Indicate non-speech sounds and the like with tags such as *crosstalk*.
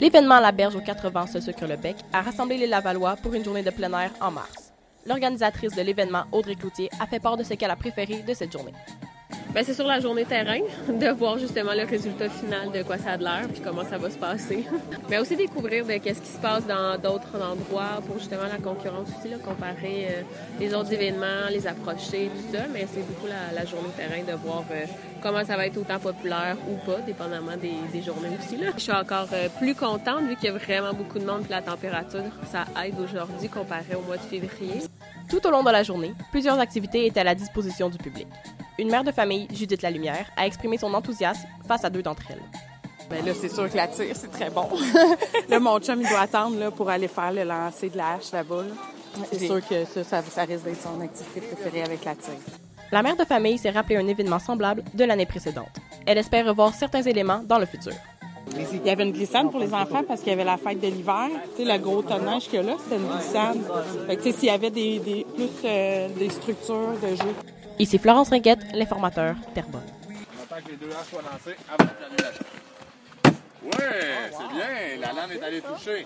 L'événement La Berge aux quatre vents se sucre le bec a rassemblé les Lavallois pour une journée de plein air en mars. L'organisatrice de l'événement, Audrey Cloutier, a fait part de ce qu'elle a préféré de cette journée. Ben, c'est sur la journée terrain, *laughs* de voir justement le résultat final de quoi ça a de l'air, puis comment ça va se passer. *laughs* Mais aussi découvrir qu'est-ce qui se passe dans d'autres endroits pour justement la concurrence aussi, là, comparer euh, les autres événements, les approcher, tout ça. Mais c'est beaucoup la, journée terrain de voir euh, comment ça va être autant populaire ou pas, dépendamment des, journées aussi. Là. Je suis encore euh, plus contente vu qu'il y a vraiment beaucoup de monde, puis la température, ça aide aujourd'hui comparé au mois de février. Tout au long de la journée, plusieurs activités étaient à la disposition du public. Une mère de famille, Judith Lalumière, a exprimé son enthousiasme face à deux d'entre elles. Bien là, c'est sûr que la tire, c'est très bon. *laughs* là, mon chum, il doit attendre là, pour aller faire le lancer de la hache là-bas. C'est sûr que ça, ça, risque d'être son activité préférée avec la tire. La mère de famille s'est rappelé un événement semblable de l'année précédente. Elle espère revoir certains éléments dans le futur. Il y avait une glissade pour les enfants parce qu'il y avait la fête de l'hiver. Tu sais, le gros tonnage qu'il y a là, c'était une glissade. Fait que, s'il y avait des, des plus euh, des structures de jeu. Ici Florence Ringuette, l'informateur Terrebonne. On attend que les deux haches soient lancées avant l'annulation. Ouais, c'est bien. La lame est allée toucher.